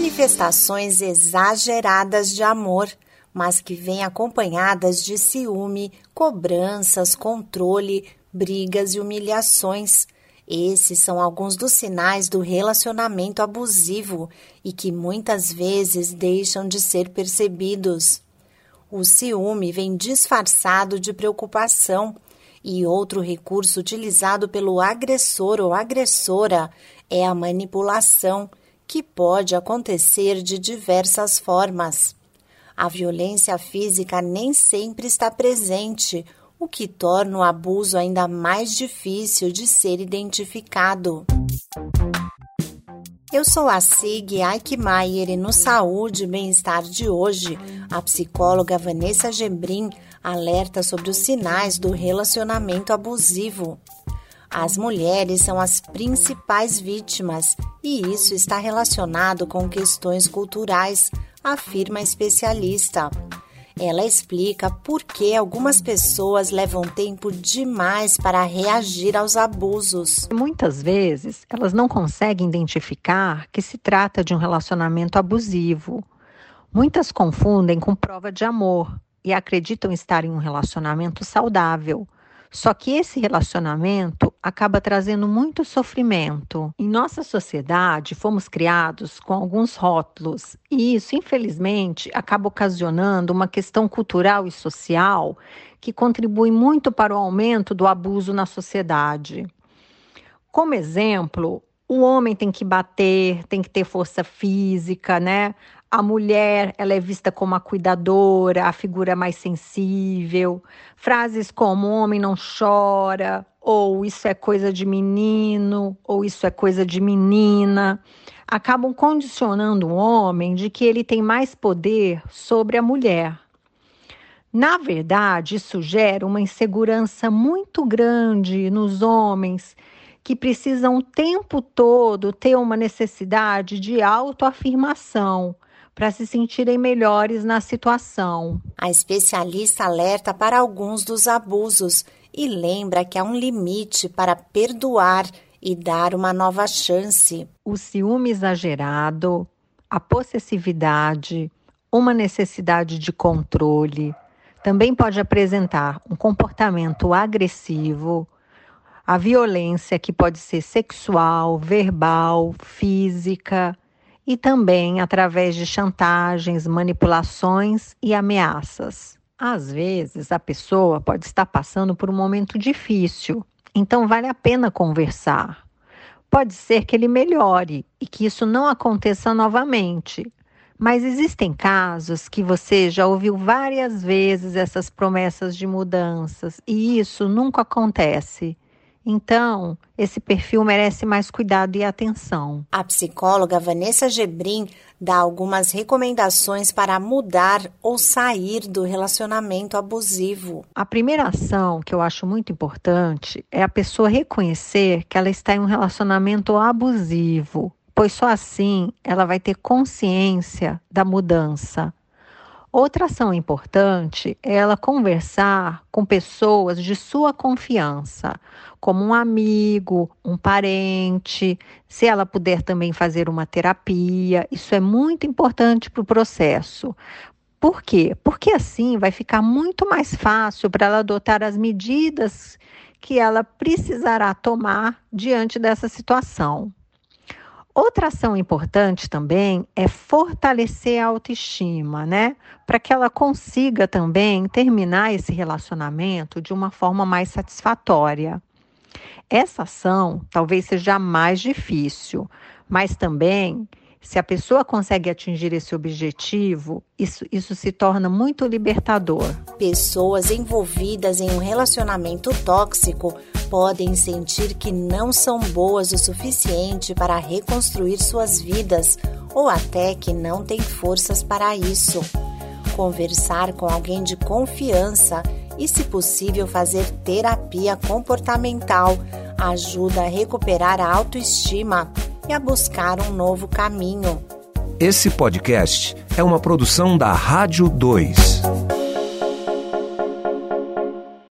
manifestações exageradas de amor, mas que vêm acompanhadas de ciúme, cobranças, controle, brigas e humilhações. Esses são alguns dos sinais do relacionamento abusivo e que muitas vezes deixam de ser percebidos. O ciúme vem disfarçado de preocupação e outro recurso utilizado pelo agressor ou agressora é a manipulação, que pode acontecer de diversas formas. A violência física nem sempre está presente, o que torna o abuso ainda mais difícil de ser identificado. Eu sou a Sig Eichmeier e no Saúde e Bem-Estar de hoje, a psicóloga Vanessa Gebrim alerta sobre os sinais do relacionamento abusivo. As mulheres são as principais vítimas e isso está relacionado com questões culturais, afirma a especialista. Ela explica por que algumas pessoas levam tempo demais para reagir aos abusos. Muitas vezes, elas não conseguem identificar que se trata de um relacionamento abusivo. Muitas confundem com prova de amor e acreditam estar em um relacionamento saudável. Só que esse relacionamento acaba trazendo muito sofrimento. Em nossa sociedade, fomos criados com alguns rótulos, e isso, infelizmente, acaba ocasionando uma questão cultural e social que contribui muito para o aumento do abuso na sociedade. Como exemplo, o homem tem que bater, tem que ter força física, né? A mulher ela é vista como a cuidadora, a figura mais sensível. Frases como homem não chora, ou isso é coisa de menino, ou isso é coisa de menina, acabam condicionando o homem de que ele tem mais poder sobre a mulher. Na verdade, isso gera uma insegurança muito grande nos homens que precisam o tempo todo ter uma necessidade de autoafirmação para se sentirem melhores na situação. A especialista alerta para alguns dos abusos e lembra que há um limite para perdoar e dar uma nova chance. O ciúme exagerado, a possessividade, uma necessidade de controle, também pode apresentar um comportamento agressivo, a violência que pode ser sexual, verbal, física, e também através de chantagens, manipulações e ameaças. Às vezes, a pessoa pode estar passando por um momento difícil, então vale a pena conversar. Pode ser que ele melhore e que isso não aconteça novamente. Mas existem casos que você já ouviu várias vezes essas promessas de mudanças e isso nunca acontece. Então, esse perfil merece mais cuidado e atenção. A psicóloga Vanessa Gebrim dá algumas recomendações para mudar ou sair do relacionamento abusivo. A primeira ação que eu acho muito importante é a pessoa reconhecer que ela está em um relacionamento abusivo, pois só assim ela vai ter consciência da mudança. Outra ação importante é ela conversar com pessoas de sua confiança, como um amigo, um parente, se ela puder também fazer uma terapia. Isso é muito importante para o processo. Por quê? Porque assim vai ficar muito mais fácil para ela adotar as medidas que ela precisará tomar diante dessa situação. Outra ação importante também é fortalecer a autoestima, né? Para que ela consiga também terminar esse relacionamento de uma forma mais satisfatória. Essa ação talvez seja a mais difícil, mas também se a pessoa consegue atingir esse objetivo, isso, isso se torna muito libertador. Pessoas envolvidas em um relacionamento tóxico podem sentir que não são boas o suficiente para reconstruir suas vidas ou até que não têm forças para isso. Conversar com alguém de confiança e, se possível, fazer terapia comportamental ajuda a recuperar a autoestima e a buscar um novo caminho. Esse podcast é uma produção da Rádio 2.